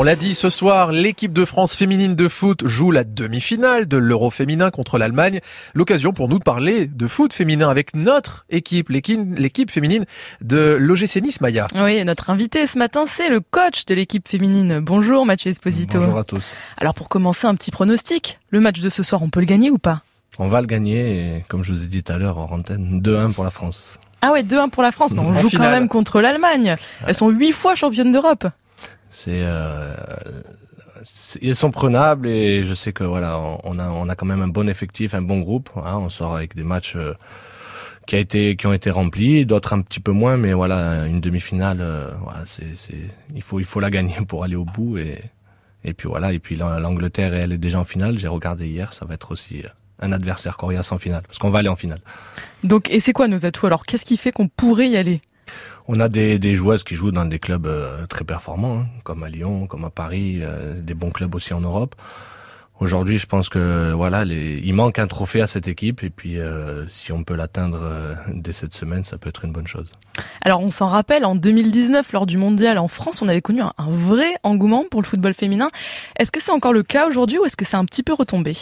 On l'a dit ce soir, l'équipe de France féminine de foot joue la demi-finale de l'Euro féminin contre l'Allemagne. L'occasion pour nous de parler de foot féminin avec notre équipe, l'équipe féminine de l'OGC Nice Maya. Oui, notre invité ce matin, c'est le coach de l'équipe féminine. Bonjour Mathieu Esposito. Bonjour à tous. Alors pour commencer, un petit pronostic. Le match de ce soir, on peut le gagner ou pas? On va le gagner, et, comme je vous ai dit tout à l'heure en antenne, 2-1 pour la France. Ah ouais, 2-1 pour la France, mais on joue quand même contre l'Allemagne. Elles sont huit fois championnes d'Europe. C'est euh, ils sont prenables et je sais que voilà, on a on a quand même un bon effectif, un bon groupe. Hein, on sort avec des matchs euh, qui a été qui ont été remplis, d'autres un petit peu moins, mais voilà, une demi-finale, euh, voilà, c'est c'est il faut il faut la gagner pour aller au bout et et puis voilà et puis l'Angleterre elle est déjà en finale. J'ai regardé hier, ça va être aussi euh, un adversaire coriace en finale parce qu'on va aller en finale. Donc et c'est quoi nos atouts? Alors Qu'est-ce qui fait qu'on pourrait y aller? On a des, des joueuses qui jouent dans des clubs euh, très performants, hein, comme à Lyon, comme à Paris, euh, des bons clubs aussi en Europe. Aujourd'hui, je pense que voilà, les, il manque un trophée à cette équipe et puis euh, si on peut l'atteindre dès cette semaine, ça peut être une bonne chose. Alors, on s'en rappelle, en 2019, lors du mondial en France, on avait connu un, un vrai engouement pour le football féminin. Est-ce que c'est encore le cas aujourd'hui ou est-ce que c'est un petit peu retombé?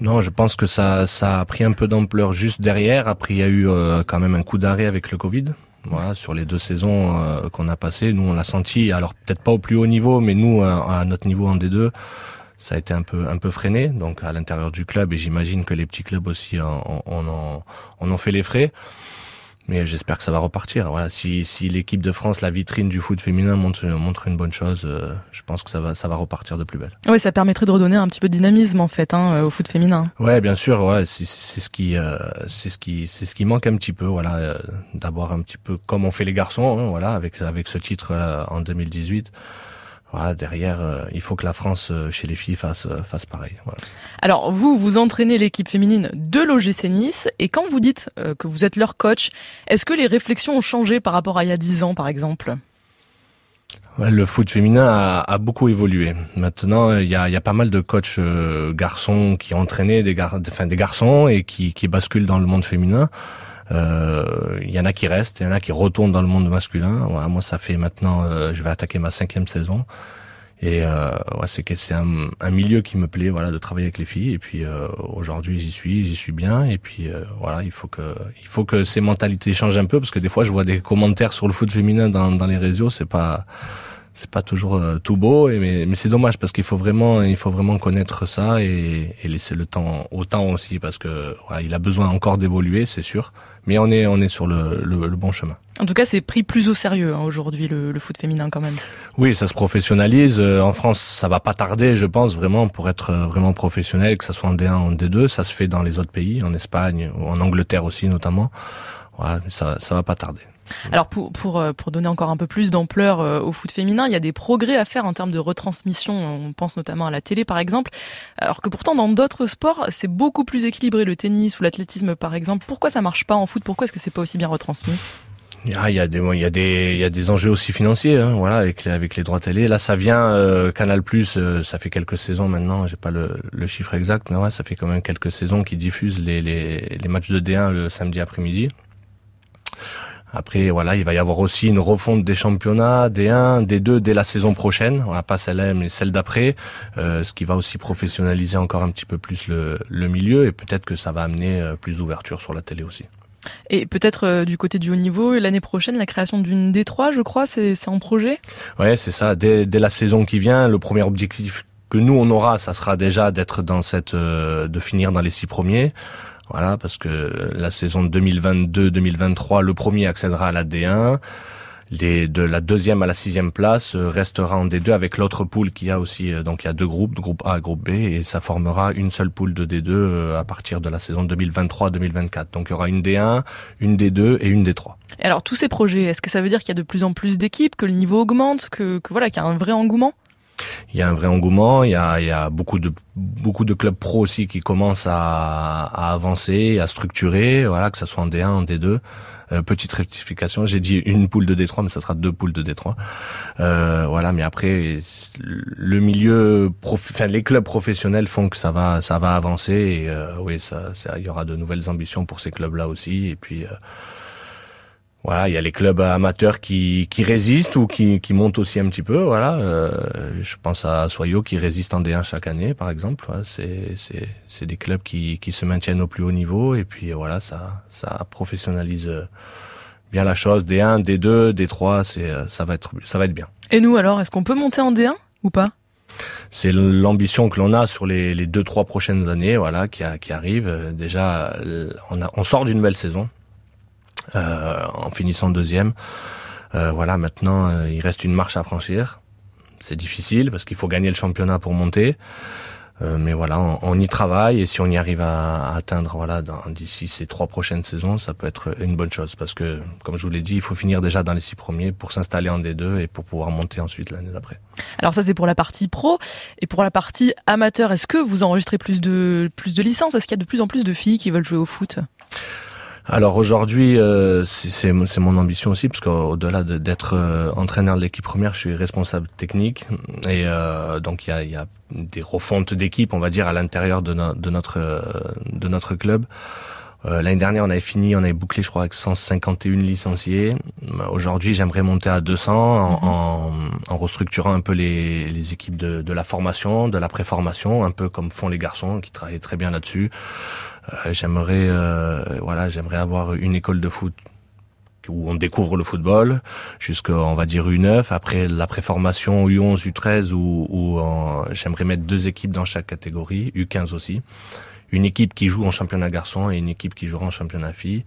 Non, je pense que ça, ça a pris un peu d'ampleur juste derrière. Après, il y a eu quand même un coup d'arrêt avec le Covid. Voilà, sur les deux saisons euh, qu'on a passées, nous on l'a senti. Alors peut-être pas au plus haut niveau, mais nous à, notre niveau en D2, ça a été un peu un peu freiné. Donc à l'intérieur du club et j'imagine que les petits clubs aussi en, en, en ont fait les frais. Mais j'espère que ça va repartir. Voilà, si, si l'équipe de France, la vitrine du foot féminin montre, montre une bonne chose, euh, je pense que ça va, ça va repartir de plus belle. Oui, ça permettrait de redonner un petit peu de dynamisme en fait hein, euh, au foot féminin. Ouais, bien sûr. Ouais, c'est ce qui, euh, c'est ce qui, c'est ce qui manque un petit peu. Voilà, d'avoir un petit peu comme on fait les garçons. Hein, voilà, avec avec ce titre en 2018 voilà, derrière, euh, il faut que la France euh, chez les filles fasse, euh, fasse pareil. Voilà. Alors vous, vous entraînez l'équipe féminine de l'OGC Nice et quand vous dites que vous êtes leur coach, est-ce que les réflexions ont changé par rapport à il y a dix ans, par exemple? Ouais, Le foot féminin a, a, beaucoup évolué. Maintenant, il y a, y a pas mal de coachs garçons qui ont entraîné des, gar enfin, des garçons et qui, qui basculent dans le monde féminin. Il euh, y en a qui restent, il y en a qui retournent dans le monde masculin. moi, ça fait maintenant, euh, je vais attaquer ma cinquième saison. Et euh, ouais, c'est c'est un, un, milieu qui me plaît, voilà, de travailler avec les filles. Et puis euh, aujourd'hui, j'y suis, j'y suis bien. Et puis euh, voilà, il faut que il faut que ces mentalités changent un peu parce que des fois, je vois des commentaires sur le foot féminin dans, dans les réseaux, c'est pas c'est pas toujours euh, tout beau et mais, mais c'est dommage parce qu'il faut vraiment il faut vraiment connaître ça et, et, laisser le temps au temps aussi parce que voilà, il a besoin encore d'évoluer c'est sûr. Mais on est on est sur le, le, le bon chemin. En tout cas c'est pris plus au sérieux hein, aujourd'hui le, le, foot féminin quand même. Oui ça se professionnalise. Euh, en France ça va pas tarder je pense vraiment pour être euh, vraiment professionnel que ça soit en D1 ou en D2 ça se fait dans les autres pays en Espagne ou en Angleterre aussi notamment. Voilà, mais ça ça va pas tarder alors pour, pour, euh, pour donner encore un peu plus d'ampleur euh, au foot féminin, il y a des progrès à faire en termes de retransmission. On pense notamment à la télé par exemple. Alors que pourtant dans d'autres sports, c'est beaucoup plus équilibré, le tennis ou l'athlétisme par exemple. Pourquoi ça marche pas en foot? Pourquoi est-ce que c'est pas aussi bien retransmis? Ah, il y a des il y a des il y a des enjeux aussi financiers hein, voilà avec les, avec les droits télé là ça vient euh, Canal Plus ça fait quelques saisons maintenant j'ai pas le, le chiffre exact mais ouais ça fait quand même quelques saisons qui diffusent les, les, les matchs de D1 le samedi après-midi après, voilà, il va y avoir aussi une refonte des championnats, des 1, des 2 dès la saison prochaine. On n'a pas celle-là, mais celle d'après, euh, ce qui va aussi professionnaliser encore un petit peu plus le, le milieu et peut-être que ça va amener euh, plus d'ouverture sur la télé aussi. Et peut-être euh, du côté du haut niveau, l'année prochaine, la création d'une D3, je crois, c'est en projet? Ouais, c'est ça. Dès, dès la saison qui vient, le premier objectif que nous on aura, ça sera déjà d'être dans cette, de finir dans les six premiers. Voilà, parce que la saison 2022-2023, le premier accédera à la D1. Les, de la deuxième à la sixième place euh, restera en D2 avec l'autre poule qui a aussi euh, donc il y a deux groupes, groupe A et groupe B et ça formera une seule poule de D2 euh, à partir de la saison 2023-2024. Donc il y aura une D1, une D2 et une D3. Et alors tous ces projets, est-ce que ça veut dire qu'il y a de plus en plus d'équipes, que le niveau augmente, que, que voilà, qu'il y a un vrai engouement? Il y a un vrai engouement, il y a, il y a beaucoup de beaucoup de clubs pro aussi qui commencent à, à avancer, à structurer, voilà, que ça soit en D1, en D2. Euh, petite rectification, j'ai dit une poule de D3, mais ça sera deux poules de D3. Euh, voilà, mais après le milieu, enfin les clubs professionnels font que ça va, ça va avancer et euh, oui, ça, il y aura de nouvelles ambitions pour ces clubs-là aussi. Et puis Voilà, il y a les clubs amateurs qui, qui résistent ou qui, qui montent aussi un petit peu. Voilà, euh, je pense à Soyo qui résiste en D1 chaque année, par exemple. c'est c'est c'est des clubs qui qui se maintiennent au plus haut niveau et puis voilà, ça ça professionnalise bien la chose. D1, D2, D3, c'est ça va être ça va être bien. Et nous alors, est-ce qu'on peut monter en D1 ou pas? C'est l'ambition que l'on a sur les, les deux trois prochaines années, voilà, qui, a, qui arrive. Déjà, on, a, on sort d'une belle saison euh, en finissant deuxième. Euh, voilà, maintenant, euh, il reste une marche à franchir. C'est difficile parce qu'il faut gagner le championnat pour monter. Euh, mais voilà, on, y travaille et si on y arrive à, atteindre voilà d'ici ces trois prochaines saisons, ça peut être une bonne chose parce que comme je vous l'ai dit, il faut finir déjà dans les six premiers pour s'installer en D2 et pour pouvoir monter ensuite l'année d'après. Alors ça c'est pour la partie pro et pour la partie amateur, est-ce que vous enregistrez plus de plus de licences? Est-ce qu'il y a de plus en plus de filles qui veulent jouer au foot? Alors aujourd'hui, euh, c'est mon ambition aussi, parce qu'au-delà d'être euh, entraîneur de l'équipe première, je suis responsable technique, et euh, donc il y a, y des refontes d'équipe, on va dire, à l'intérieur de, de, notre de notre club. L'année dernière, on avait fini, on avait bouclé, je crois, avec 151 licenciés. Aujourd'hui, j'aimerais monter à 200 en, mhm. en, en, restructurant un peu les, les équipes de, de la formation, de la préformation, un peu comme font les garçons qui travaillent très bien là-dessus. Euh, j'aimerais euh, voilà, j'aimerais avoir une école de foot où on découvre le football jusqu'à on va dire U9 après la préformation U11 U13 où, où j'aimerais mettre deux équipes dans chaque catégorie U15 aussi une équipe qui joue en championnat garçon et une équipe qui jouera en championnat filles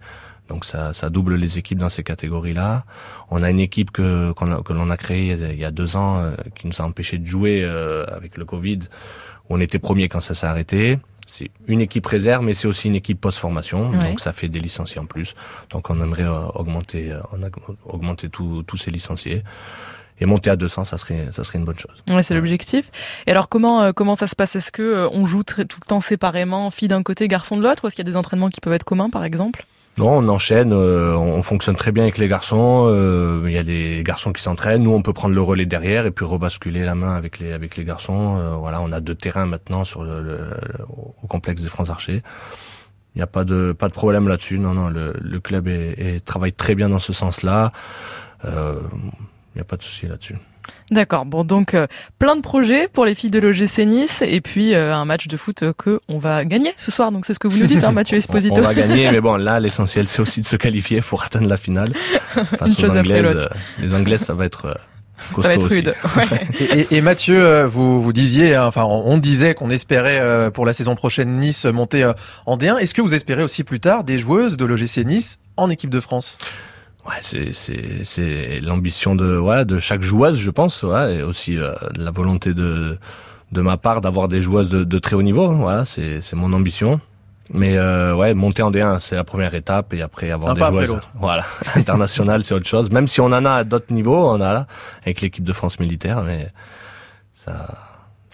donc ça, ça double les équipes dans ces catégories-là. On a une équipe que, que l'on a créée il y a deux ans euh, qui nous a empêché de jouer avec le Covid. Où on était premier quand ça s'est arrêté c'est une équipe réserve, mais c'est aussi une équipe post-formation, donc ça fait des licenciés en plus. Donc on aimerait euh, augmenter, euh, augmenter tous ces licenciés et monter à 200, ça serait, ça serait une bonne chose. Ouais, c'est l'objectif. Et alors comment, euh, comment ça se passe? Est-ce que on joue tout le temps séparément, filles d'un côté, garçons de l'autre, ou est-ce qu'il y a des entraînements qui peuvent être communs, par exemple? Non, on enchaîne, euh, on fonctionne très bien avec les garçons. Euh, il y a des garçons qui s'entraînent. Nous, on peut prendre le relais derrière et puis rebasculer la main avec les avec les garçons. Euh, voilà, on a deux terrains maintenant sur le, au complexe des Francs Archers. Il n'y a pas de pas de problème là-dessus. Non, non, le, le club est, est, travaille très bien dans ce sens-là. Il n'y a pas de souci là-dessus. D'accord. Bon, donc euh, plein de projets pour les filles de l'OGC Nice et puis euh, un match de foot que on va gagner ce soir. Donc c'est ce que vous nous dites, hein, Mathieu Esposito. on, va gagner, mais bon, là l'essentiel c'est aussi de se qualifier pour atteindre la finale face aux Anglaises. Euh, les Anglaises, ça va être ça va être rude. Ouais. et, et, Mathieu, vous vous disiez, hein, enfin on disait qu'on espérait pour la saison prochaine Nice monter en D1. Est-ce que vous espérez aussi plus tard des joueuses de l'OGC Nice en équipe de France? Ouais, c'est c'est c'est l'ambition de ouais de chaque joueuse, je pense, ouais, et aussi euh, la volonté de de ma part d'avoir des joueuses de, de, très haut niveau. Voilà, c'est c'est mon ambition. Mais euh, ouais, monter en D1, c'est la première étape, et après avoir des joueuses, voilà, internationales, c'est autre chose. Même si on en a à d'autres niveaux, on a là avec l'équipe de France militaire, mais ça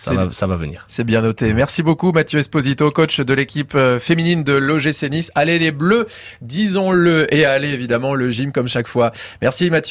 ça va, ça va venir. C'est bien noté. Merci beaucoup Mathieu Esposito, coach de l'équipe euh, féminine de l'OGC Nice. Allez les Bleus, disons-le, et allez évidemment le gym comme chaque fois. Merci Mathieu.